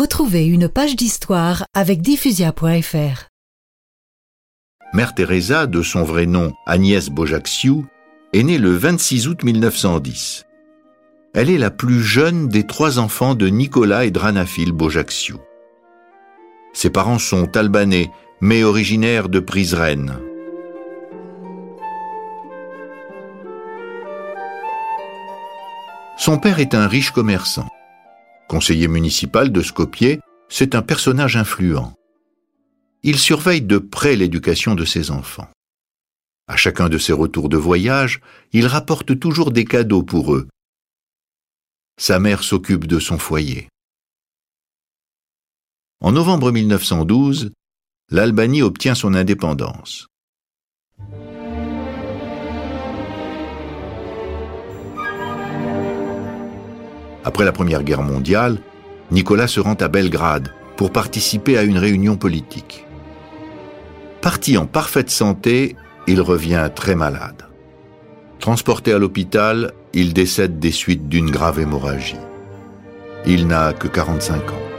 Retrouvez une page d'histoire avec diffusia.fr. Mère Teresa, de son vrai nom Agnès Bojaxiou, est née le 26 août 1910. Elle est la plus jeune des trois enfants de Nicolas et Dranafil Bojaxiou. Ses parents sont albanais, mais originaires de Prizren. Son père est un riche commerçant. Conseiller municipal de Skopje, c'est un personnage influent. Il surveille de près l'éducation de ses enfants. À chacun de ses retours de voyage, il rapporte toujours des cadeaux pour eux. Sa mère s'occupe de son foyer. En novembre 1912, l'Albanie obtient son indépendance. Après la Première Guerre mondiale, Nicolas se rend à Belgrade pour participer à une réunion politique. Parti en parfaite santé, il revient très malade. Transporté à l'hôpital, il décède des suites d'une grave hémorragie. Il n'a que 45 ans.